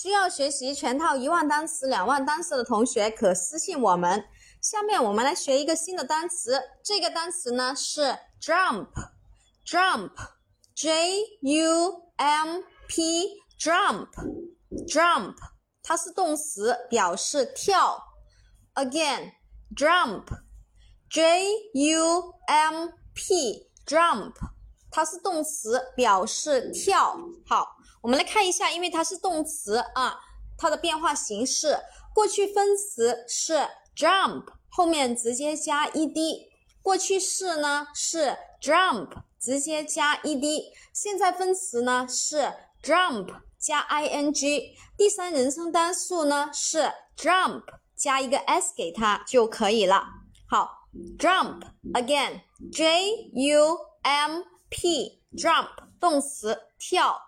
需要学习全套一万单词、两万单词的同学可私信我们。下面我们来学一个新的单词，这个单词呢是 jump，jump，j u m p，jump，jump，它是动词，表示跳。Again，jump，j u m p，jump，它是动词，表示跳。好。我们来看一下，因为它是动词啊，它的变化形式，过去分词是 jump，后面直接加 ed；过去式呢是 jump，直接加 ed；现在分词呢是 jump 加 ing；第三人称单数呢是 jump 加一个 s 给它就可以了。好，jump again，j u m p，jump 动词跳。